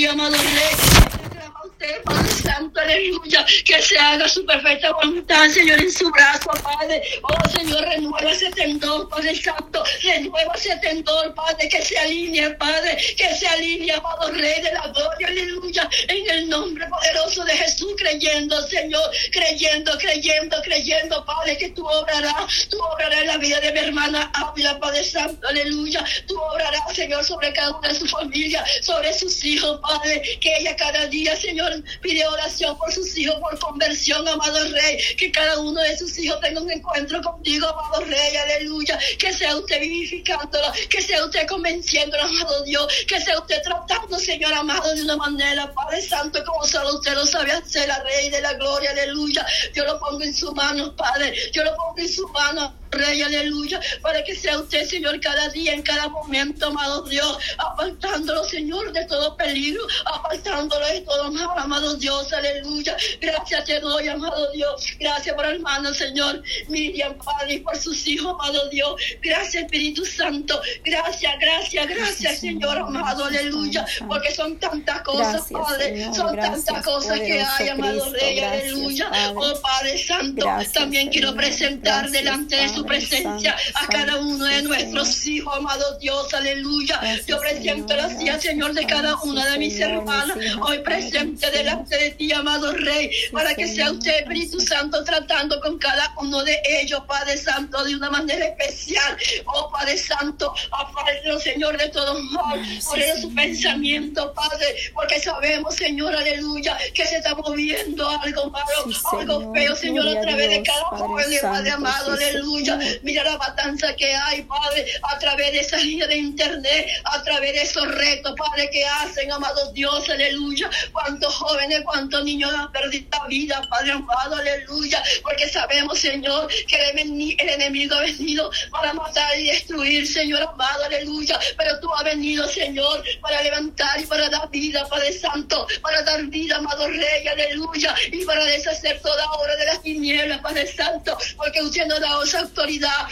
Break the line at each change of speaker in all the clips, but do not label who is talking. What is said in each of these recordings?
día, amado Rey. Usted, Padre Santo, aleluya, que se haga su perfecta voluntad, Señor, en su brazo, Padre. Oh, Señor, renueva ese tendor, Padre Santo, renueva ese tendor, Padre, que se alinee, Padre, que se alinee, amado Rey de la gloria, aleluya, en el nombre poderoso de Jesús, creyendo, Señor, creyendo, creyendo, creyendo, Padre, que tú obrarás, tú obrarás en la vida de mi hermana Ávila, Padre Santo, aleluya, tú obrarás, Señor, sobre cada una de su familia, sobre sus hijos, Padre, que ella cada día, Señor, pide oración por sus hijos, por conversión, amado Rey, que cada uno de sus hijos tenga un encuentro contigo, amado Rey, aleluya, que sea usted vivificándolo, que sea usted convenciéndolo, amado Dios, que sea usted tratando, Señor amado, de una manera, Padre Santo, como solo usted lo sabe hacer, la Rey de la gloria, aleluya, yo lo pongo en su mano, Padre, yo lo pongo en su mano, Rey, aleluya, para que sea usted, Señor, cada día, en cada momento, amado Dios, apartándolo, Señor, de todo peligro, apartándolo de todo mal, amado Dios, aleluya. Gracias te doy, amado Dios. Gracias por hermano, Señor, Miriam, Padre, y por sus hijos, amado Dios. Gracias, Espíritu Santo. Gracias, gracias, gracias, Señor, amado, aleluya, porque son tantas cosas, Padre, son tantas cosas que hay, amado Rey, aleluya. Oh, Padre Santo, también quiero presentar delante de su presencia a cada uno de nuestros hijos, amado Dios, aleluya. Yo presento la silla, Señor, de cada una de mis hermanas, hoy presente delante de ti, amado Rey, para que sea usted, Espíritu Santo, tratando con cada uno de ellos, Padre Santo, de una manera especial. Oh, Padre Santo, apártelo, Señor, de todo mal, por su pensamiento, Padre, porque sabemos, Señor, aleluya, que se está moviendo algo malo, algo feo, Señor, a través de cada joven, Padre amado, aleluya. Mira la matanza que hay, Padre, a través de esa línea de internet, a través de esos retos, Padre, que hacen, amados Dios, aleluya. Cuántos jóvenes, cuántos niños han perdido la vida, Padre amado, aleluya. Porque sabemos, Señor, que el enemigo ha venido para matar y destruir, Señor amado, aleluya. Pero tú has venido, Señor, para levantar y para dar vida, Padre Santo, para dar vida, amado Rey, aleluya. Y para deshacer toda obra de las tinieblas, Padre Santo, porque usted nos da esa autoridad,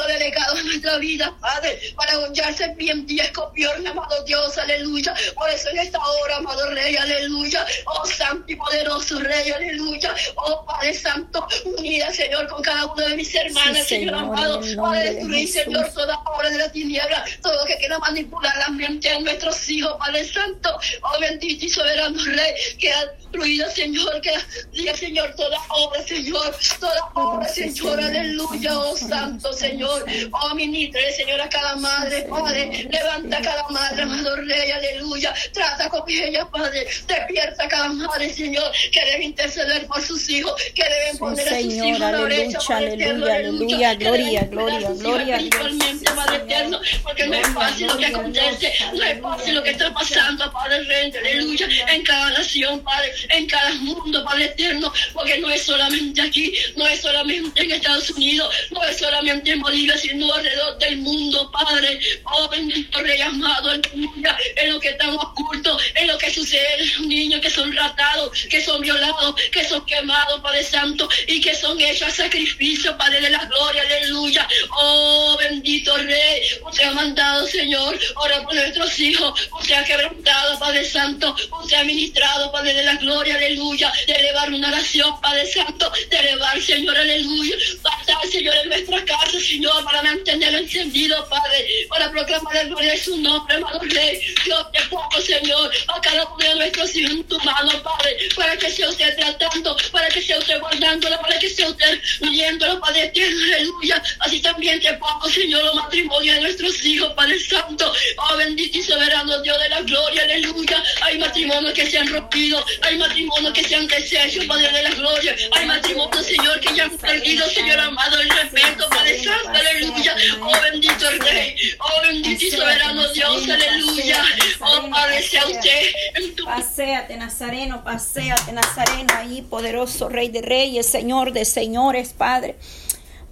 ha delegado en nuestra vida, Padre, para hollarse bien y escopión, amado Dios, aleluya. Por eso en esta hora, amado Rey, aleluya. Oh Santo y poderoso Rey, aleluya. Oh Padre Santo, unida, Señor, con cada uno de mis hermanas, Señor, amado, para destruir, Señor, toda obra de la tiniebla, todo lo que quiera manipular la mente de nuestros hijos, Padre Santo. Oh bendito y soberano Rey, que destruido, Señor, que diga, Señor, toda obra, Señor, toda obra, Señor, aleluya oh Santo Señor. Oh, ministre, Señor, a cada madre, Padre. Levanta a cada madre, amado Rey, aleluya. Trata con ella, Padre. Despierta a cada madre, Señor, que debe interceder por sus hijos, que deben poner a sus hijos a la brecha,
aleluya, aleluya, gloria, gloria, gloria.
Espiritualmente, Padre eterno, porque no es fácil lo que acontece, no es fácil lo que está pasando, Padre Rey, aleluya, en cada nación, Padre, en cada mundo, Padre eterno, porque no es solamente aquí, no es solamente en Estados Unidos, no es solamente en Bolivia, sino alrededor del mundo, Padre. Oh, bendito Rey amado, aleluya, en lo que estamos ocultos, en lo que sucede, niños que son ratados, que son violados, que son quemados, Padre Santo, y que son hechos a sacrificio, Padre de la gloria, aleluya. Oh, bendito Rey, usted ha mandado, Señor, ora por nuestros hijos, usted ha quebrantado, Padre Santo, usted ha ministrado, Padre de la gloria, aleluya, de elevar una oración, Padre Santo, de elevar, Señor, aleluya, pasar, Señor, en nuestra casa, Señor, para mantenerlo encendido, Padre, para proclamar el gloria de su nombre, amado Rey. Dios te pongo, Señor, a cada uno de nuestros hijos en tu mano, Padre, para que sea usted tratando, para que sea usted guardándolo, para que sea usted uniéndolo, Padre eterno, aleluya. Así también te pongo, Señor, los matrimonios de nuestros hijos, Padre Santo. Oh, bendito y soberano Dios de la gloria, aleluya. Hay matrimonios que se han rompido, hay matrimonios que se han deshecho, Padre de la gloria. Hay matrimonios, Señor, que ya han perdido, Señor amado, el respeto, Padre Santo, aleluya. Oh bendito Rey, oh bendito y soberano Dios, aleluya. Oh Padre, sea usted en tu
Paseate, Nazareno, paseate, Nazareno, ahí, poderoso Rey de Reyes, Señor de Señores, Padre.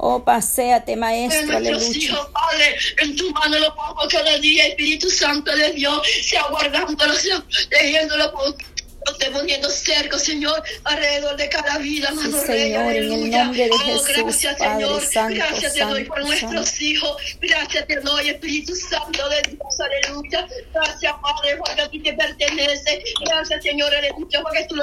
Oh, paséate, Maestro,
aleluya. Hijos, Padre, en tu mano lo pongo cada día, Espíritu Santo de Dios, sea guardándolo, sea por Estoy poniendo cerco, Señor, alrededor de cada vida,
Sí,
Rey,
Señor, en el nombre de
Oh,
Jesús,
gracias,
Padre
Señor.
Santo,
gracias te doy por nuestros
Santo.
hijos. Gracias te doy, Espíritu Santo de Dios, aleluya. Gracias, Padre, porque a ti te pertenece. Gracias, Señor, aleluya, porque tú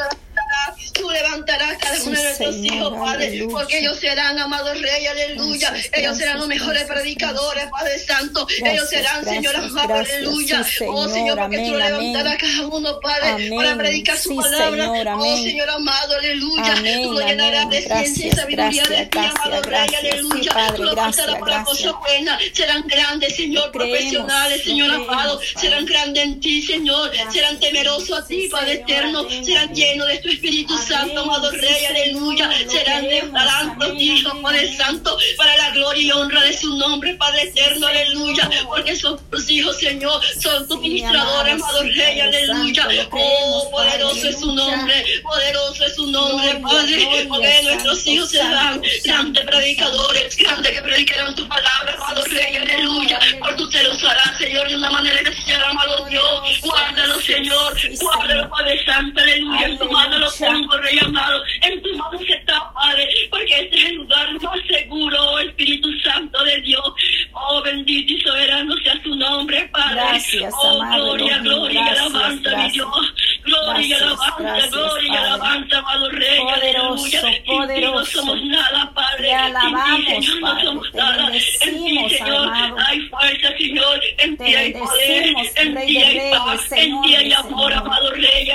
levantarás, tú levantarás cada uno de nuestros hijos, Padre,
aleluya.
porque ellos serán, amados Rey, aleluya.
Gracias,
ellos serán los mejores
gracias,
predicadores, Padre Santo. Ellos serán, Señor, amado, aleluya.
Sí,
oh,
Señor,
porque tú
amén,
levantarás
amén.
cada uno, Padre, para predicar su
Sí,
palabra.
Señor,
oh. Señor amado, aleluya.
Amén,
tú lo llenarás de ciencia y sabiduría de ti, amado Rey.
Sí,
aleluya.
Padre,
tú lo pasarás para cosas buenas. Serán grandes, Señor,
creemos,
profesionales, Señor
creemos,
amado. Serán grandes en ti, Señor. Serán temerosos a ti, Padre eterno. Serán llenos de tu Espíritu
Amén,
Santo, amado
sí,
Rey, aleluya.
Señor,
Serán tus hijos, Padre
amén.
Santo, para la gloria y honra de su nombre, Padre eterno, aleluya. Porque son tus hijos, Señor. Son tus ministradores,
amado,
Rey, aleluya. Oh, poderoso es su nombre, poderoso es su nombre, Padre. Porque nuestros hijos serán grandes predicadores, grandes que predicarán tu palabra, amado Rey, aleluya. Por tú te lo usarás, Señor, de una manera que será, amado Dios. Guárdalo, Señor. Guárdalo. Padre Santo, aleluya. En tu pongo, Rey amado. En tu mano se está, Padre. Porque este es el lugar más seguro, oh Espíritu Santo de Dios. Oh, bendito y soberano sea su nombre, Padre.
Gracias,
oh,
amado
gloria, gloria y
Gracias,
alabanza, mi. Dios. Gloria y
Gracias,
alabanza, gloria alabanza, amado Rey.
Poderoso,
aleluya. Ti no
poderoso.
somos nada, Padre.
Te alabamos,
ti, Señor,
Padre.
no somos
Te
nada. En ti, Señor,
amado.
hay fuerza, Señor. En ti hay poder. En ti hay paz. En ti hay amor, amado Rey.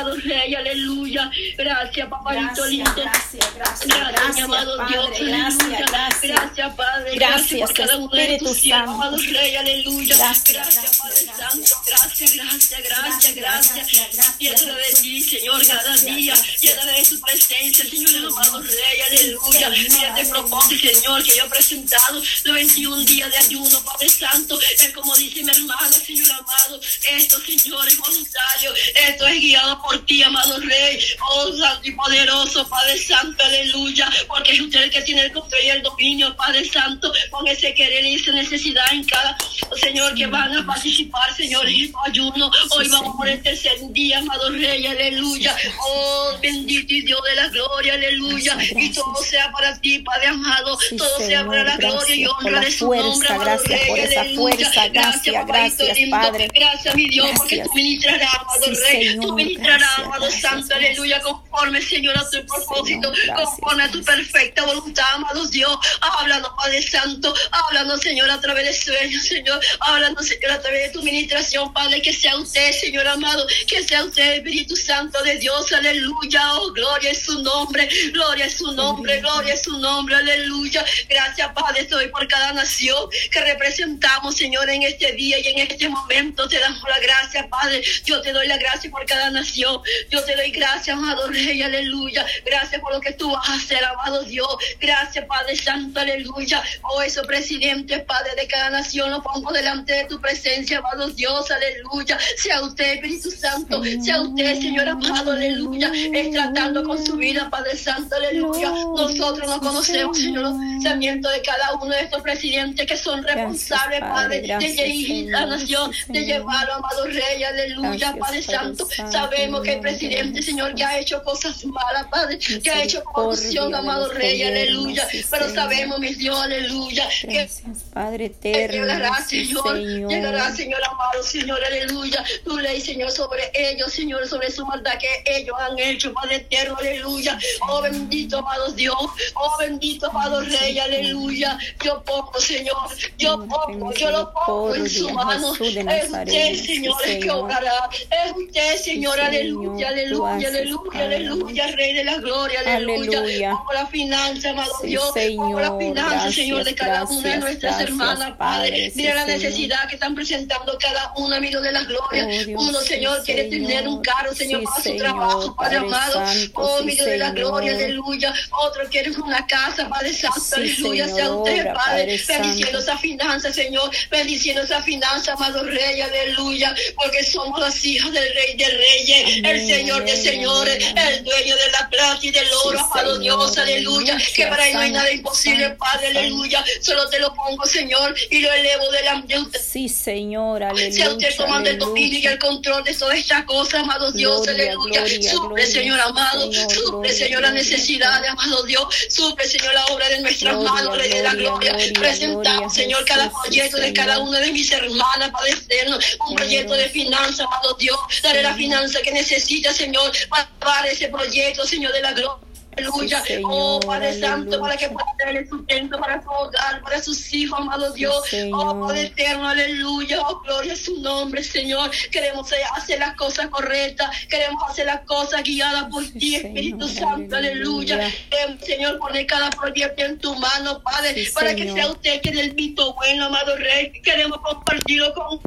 Amado Rey, aleluya. Gracias, papadito
Gracias,
lindo.
gracias, gracias,
Gracias,
gracias,
amado
Padre,
Dios,
gracias,
aleluya.
gracias.
Gracias, Padre.
Gracias,
por cada uno de tus siervos, amado Rey, aleluya.
Gracias,
Gracias, Padre
gracias,
Santo. Gracias, gracias, gracias, gracias. Llénala de ti, Señor, cada día. Llénala de tu presencia, Señor, amado Rey, aleluya. Mira este
aleluya.
propósito, Señor, que yo he presentado los 21 días de ayuno, Padre Santo. Es como dice mi hermana, Señor amado. Esto, Señor, es voluntario. Esto es guiado por ti, amado Rey. Oh, Santo y poderoso, Padre Santo, aleluya. Porque es usted el que tiene el control y el dominio, Padre Santo. Con ese querer y esa necesidad en cada, Señor, que van a participar, Señor, en este ayuno. Hoy vamos por
Señor.
el tercer día, amado Rey, aleluya. Oh, bendito y Dios de la gloria, aleluya. Y todo sea para ti, Padre amado. Todo sea para la
Señor,
gloria y honra de su nombre, amado
gracias
Rey,
por esa
aleluya.
fuerza, gracias, gracias. Padre.
Gracias, mi Dios, porque tú ministrarás, amado Rey.
Señor,
tú ministrarás, amado Santo, aleluya, conforme, Señor, a tu propósito,
Señor,
conforme a tu perfecta voluntad, amado Dios. Háblanos, Padre Santo. Háblanos, Señor, a través de sueños, Señor. Háblanos, Señor, a través de tu ministración, Padre. Que sea usted, Señor amado. Que sea usted, Espíritu Santo de Dios. Aleluya. Oh, gloria es su nombre. Gloria es su nombre. Gloria es su nombre. Aleluya. Gracias, Padre. Estoy por cada nación que representamos, Señor, en este día y en este momento. Te damos la gracia, Padre. Yo te doy la gracia por cada nación. Yo te doy gracias, amado Rey. Aleluya. Gracias por lo que tú vas a hacer, amado Dios. Gracias, Padre Santo. Aleluya. Oh, esos presidentes, Padre de cada nación, lo pongo delante de tu presencia, amado Dios. Aleluya. Sea usted, Espíritu Santo. Sea usted, Señor amado. Aleluya. Es tratando con su vida, Padre Santo. Aleluya. Nosotros no conocemos, Señor, los pensamientos de cada uno de estos presidentes que son responsables,
Padre.
De dirigir la nación, de llevarlo, amado Rey. Aleluya, Padre Santo. Sabemos que
el
presidente, Señor, que ha hecho cosas malas, Padre, que ha hecho corrupción, amado Rey. Aleluya. Pero sabemos, mi Dios, aleluya, que
Padre eterno.
Llegará, Señor. llegará, Señor amado, Señor, aleluya. Tu ley, Señor, sobre ellos, Señor, sobre su maldad que ellos han hecho, Padre eterno, aleluya. Oh, bendito, amado Dios. Oh, bendito, amado Rey, aleluya. Yo pongo, Señor, yo pongo, yo lo pongo en su mano. Es usted, Señor, el que obrará. Es usted, Señor, aleluya, aleluya, aleluya, aleluya, Rey de la gloria, aleluya. Pongo la finanza, amado Dios. Pongo la finanza, Señor, de cada una de nuestras hermanas, Padre. Mira la necesidad que están presentando cada uno, amigo de la gloria.
Oh,
uno,
sí,
Señor, quiere tener un carro, Señor,
Sí,
para su trabajo, Padre amado.
Santo,
Oh, amigo de la gloria, aleluya. Otro quiere una casa, Padre Santo, aleluya. Sea usted, Padre,
Padre
bendiciendo esa finanza, Señor, bendiciendo esa finanza, amado Rey, aleluya, porque somos los hijos del Rey de Reyes, el
Amén,
Señor de señores,
amén,
el dueño de la plata y del oro, amado Dios, aleluya, que para él no hay nada imposible, Padre, aleluya, solo te lo pongo, Señor, y lo elevo delante de usted.
Sí, Señor, aleluya.
Sea usted tomando el dominio y
aleluya.
el control de todas estas cosas, amado Dios,
Gloria,
aleluya.
gloria,
Suple,
gloria,
Señor amado,
Señor,
suple, Señor, la necesidad, amado Dios. Suple, Señor, la obra de nuestras manos, Rey de la
gloria,
Presentamos, Señor, cada proyecto de cada una de mis hermanas, Padre eterno. Un proyecto de finanzas, amado Dios. Daré la finanza que necesita, Señor, para ese proyecto, Señor, de la gloria. Aleluya.
Sí,
oh, Padre Santo, para que pueda tener sustento para su hogar, para sus hijos, amado Dios. Oh, Padre eterno, aleluya. Oh, gloria a su nombre, Señor. Queremos eh, hacer las cosas correctas. Queremos hacer las cosas guiadas por
Sí,
ti, Espíritu
Señor,
Santo, aleluya.
aleluya.
Señor, poner cada proyecto en tu mano, Padre, para que sea usted que del visto bueno, amado Rey. Queremos compartirlo con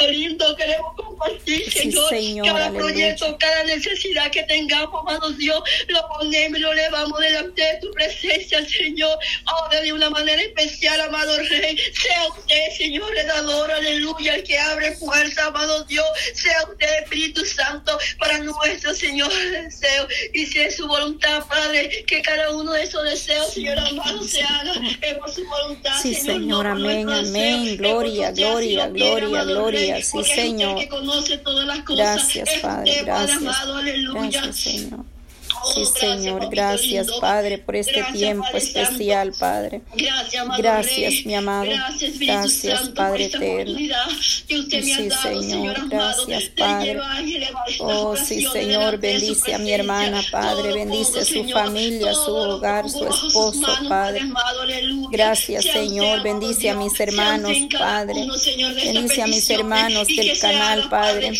lindo queremos compartir,
Sí,
Señor, cada
aleluya.
proyecto, cada necesidad que tengamos, amado Dios, lo ponemos y lo levamos delante de tu presencia, Señor, ahora de una manera especial, amado Rey, sea usted, Señor, el dador, aleluya, el que abre puertas, amado Dios, sea usted, Espíritu Santo, para nuestro Señor deseo, y si es su voluntad, Padre, que cada uno de esos deseos, Señor amado, se haga es por su voluntad,
Sí,
Señor,
Señor, amén, amén.
deseo,
Gloria, gloria, gloria, gloria.
Rey,
Sí,
porque es usted
Señor.
que conoce todas las cosas.
Gracias, Padre, gracias.
amado, aleluya.
Gracias, Señor. Sí, Señor, gracias. Padre, por este tiempo especial. Padre.
Gracias,
mi amado.
Gracias,
Padre eterno. Sí, Señor, gracias, Padre. Oh, sí, Señor, bendice a mi hermana, Padre, bendice a su familia, su hogar, su esposo, Padre. Gracias, Señor, bendice a mis hermanos, Padre. Bendice a mis hermanos del canal, Padre.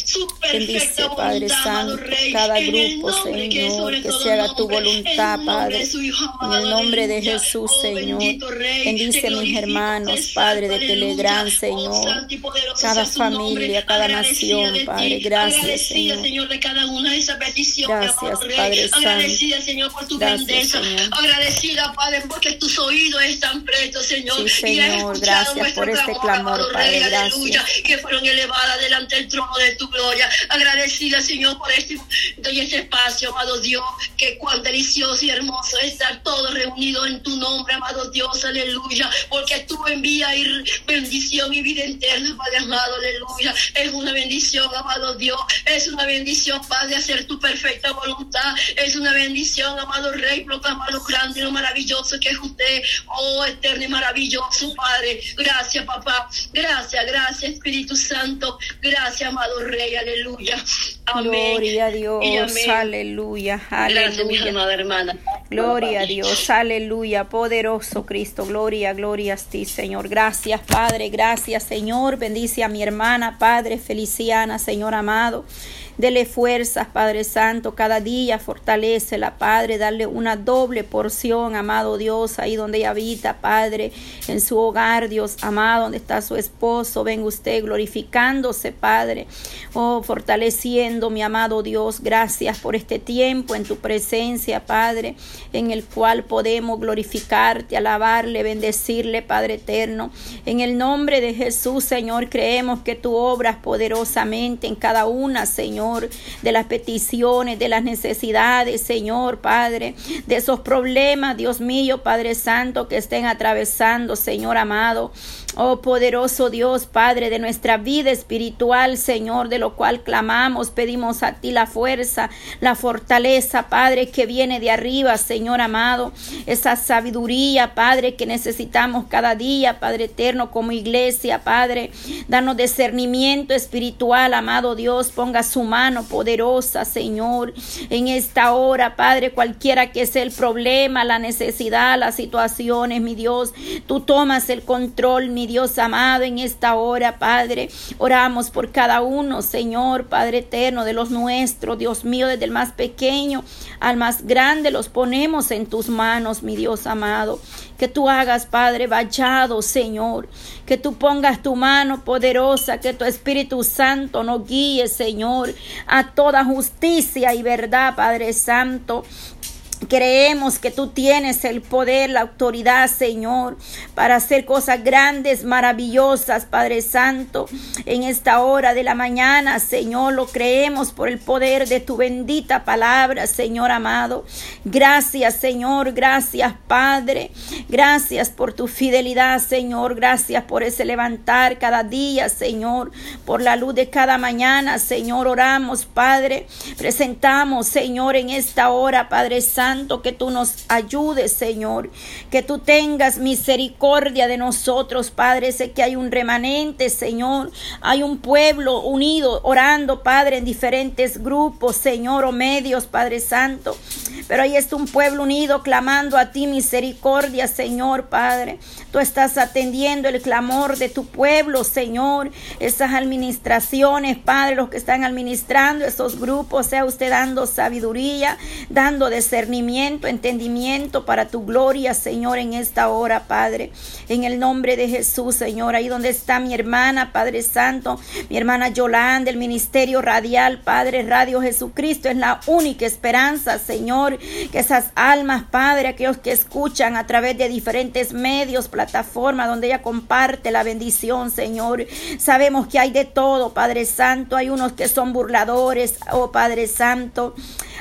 Bendice, Padre Santo, cada grupo, Señor, que se haga tu voluntad, Padre. En el nombre de. Jesús,
Oh,
Señor. Bendice a mis hermanos, Padre, de Telegram. Señor.
Oh, poderoso
Cada familia, cada nación, Padre. Gracias, Señor.
Señor, de cada una de esas
Gracias. Padre Santo.
Agradecida, Señor, por tu grandeza.
Señor.
Agradecida, Padre, porque tus oídos están prestos, Señor.
Señor, gracias por este clamor, Padre, gracias.
que fueron elevadas delante del trono de tu gloria. Agradecida, Señor, por este, este espacio, amado Dios, que cuán delicioso y hermoso es estar todos reunidos en tu nombre, amado Dios, aleluya, porque tú envías bendición y vida eterna, Padre amado, aleluya. Es una bendición, amado Dios, es una bendición, Padre, hacer tu perfecta voluntad, es una bendición, amado Rey, proclamar lo grande y lo maravilloso que es usted, oh eterno y maravilloso, Padre. Gracias, papá, gracias, gracias, Espíritu Santo, gracias, amado Rey, aleluya. Amén.
Gloria a Dios,
amén.
aleluya, aleluya.
hermana.
Gloria a Dios, aleluya, poderoso Cristo, gloria, gloria a ti, Señor. Gracias, Padre, gracias, Señor. Bendice a mi hermana, Padre Feliciana, Señor amado. Dele fuerzas, Padre Santo, cada día fortalecela, Padre, darle una doble porción, amado Dios, ahí donde ella habita, Padre, en su hogar, Dios amado, donde está su esposo. Venga usted glorificándose, Padre, oh, fortaleciendo, mi amado Dios. Gracias por este tiempo en tu presencia, Padre, en el cual podemos glorificarte, alabarle, bendecirle, Padre eterno. En el nombre de Jesús, Señor, creemos que tú obras poderosamente en cada una, Señor, de las peticiones, de las necesidades, Señor, Padre, de esos problemas, Dios mío, Padre Santo, que estén atravesando, Señor amado. Oh poderoso Dios, Padre, de nuestra vida espiritual, Señor, de lo cual clamamos, pedimos a ti la fuerza, la fortaleza, Padre, que viene de arriba, Señor amado, esa sabiduría, Padre, que necesitamos cada día, Padre eterno, como iglesia, Padre, danos discernimiento espiritual, amado Dios, ponga su mano poderosa, Señor, en esta hora, Padre, cualquiera que sea el problema, la necesidad, las situaciones, mi Dios, tú tomas el control, mi Dios amado, en esta hora, Padre. Oramos por cada uno, Señor, Padre eterno, de los nuestros, Dios mío, desde el más pequeño al más grande, los ponemos en tus manos, mi Dios amado. Que tú hagas, Padre, vallado, Señor. Que tú pongas tu mano poderosa, que tu Espíritu Santo nos guíe, Señor, a toda justicia y verdad, Padre Santo. Creemos que tú tienes el poder, la autoridad, Señor, para hacer cosas grandes, maravillosas, Padre Santo, en esta hora de la mañana, Señor, lo creemos por el poder de tu bendita palabra, Señor amado. Gracias, Señor, gracias, Padre. Gracias por tu fidelidad, Señor. Gracias por ese levantar cada día, Señor, por la luz de cada mañana, Señor. Oramos, Padre. Presentamos, Señor, en esta hora, Padre Santo que tú nos ayudes, Señor, que tú tengas misericordia de nosotros, Padre. Sé que hay un remanente, Señor, hay un pueblo unido orando, Padre, en diferentes grupos, Señor, o medios, Padre Santo. Pero ahí está un pueblo unido clamando a ti misericordia, Señor, Padre. Tú estás atendiendo el clamor de tu pueblo, Señor. Esas administraciones, Padre, los que están administrando esos grupos, sea usted dando sabiduría, dando discernimiento entendimiento para tu gloria, Señor, en esta hora, Padre. En el nombre de Jesús, Señor, ahí donde está mi hermana, Padre Santo, mi hermana Yolanda, del Ministerio Radial, Padre Radio Jesucristo, es la única esperanza, Señor, que esas almas, Padre, aquellos que escuchan a través de diferentes medios, plataformas, donde ella comparte la bendición, Señor. Sabemos que hay de todo, Padre Santo, hay unos que son burladores, oh Padre Santo.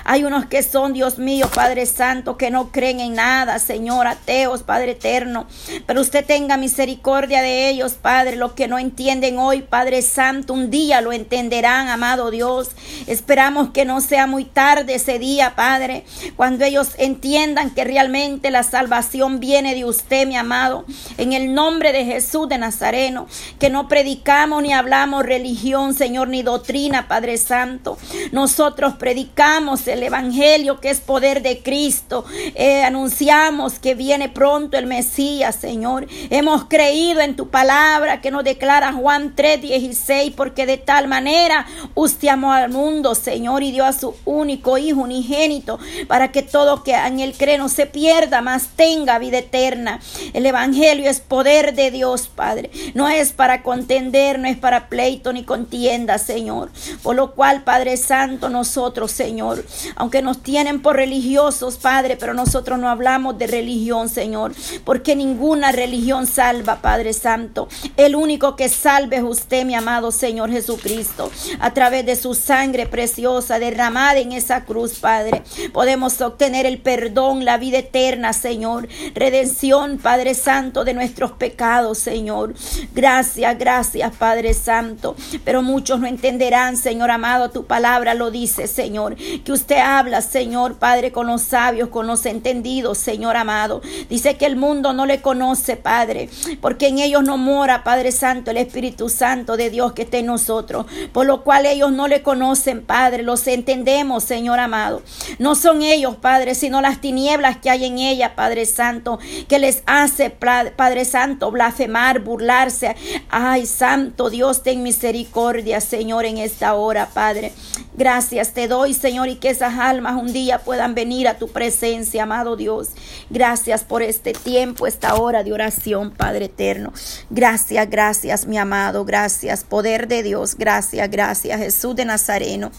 Hay unos que son, Dios mío, Padre Santo, que no creen en nada, Señor, ateos, Padre eterno. Pero usted tenga misericordia de ellos, Padre. Los que no entienden hoy, Padre Santo, un día lo entenderán, amado Dios. Esperamos que no sea muy tarde ese día, Padre, cuando ellos entiendan que realmente la salvación viene de usted, mi amado. En el nombre de Jesús de Nazareno, que no predicamos ni hablamos religión, Señor, ni doctrina, Padre Santo. Nosotros predicamos el Evangelio que es poder de Cristo. Eh, anunciamos que viene pronto el Mesías, Señor. Hemos creído en tu palabra que nos declara Juan 3:16, porque de tal manera usted amó al mundo, Señor, y dio a su único Hijo unigénito, para que todo que en él cree no se pierda, mas tenga vida eterna. El Evangelio es poder de Dios, Padre. No es para contender, no es para pleito ni contienda, Señor. Por lo cual, Padre Santo, nosotros, Señor, aunque nos tienen por religiosos, Padre, pero nosotros no hablamos de religión, Señor, porque ninguna religión salva, Padre Santo. El único que salve es usted, mi amado Señor Jesucristo, a través de su sangre preciosa derramada en esa cruz, Padre. Podemos obtener el perdón, la vida eterna, Señor, redención, Padre Santo, de nuestros pecados, Señor. Gracias, gracias, Padre Santo. Pero muchos no entenderán, Señor amado, tu palabra lo dice, Señor, que usted habla, Señor Padre, con los sabios, con los entendidos, Señor amado. Dice que el mundo no le conoce, Padre, porque en ellos no mora, Padre Santo, el Espíritu Santo de Dios que está en nosotros. Por lo cual ellos no le conocen, Padre. Los entendemos, Señor amado. No son ellos, Padre, sino las tinieblas que hay en ella, Padre Santo, que les hace, Padre Santo, blasfemar, burlarse. Ay, Santo Dios, ten misericordia, Señor, en esta hora, Padre. Gracias te doy, Señor, y que almas un día puedan venir a tu presencia, amado Dios. Gracias por este tiempo, esta hora de oración, Padre eterno. Gracias, gracias, mi amado. Gracias, poder de Dios. Gracias, gracias, Jesús de Nazareno.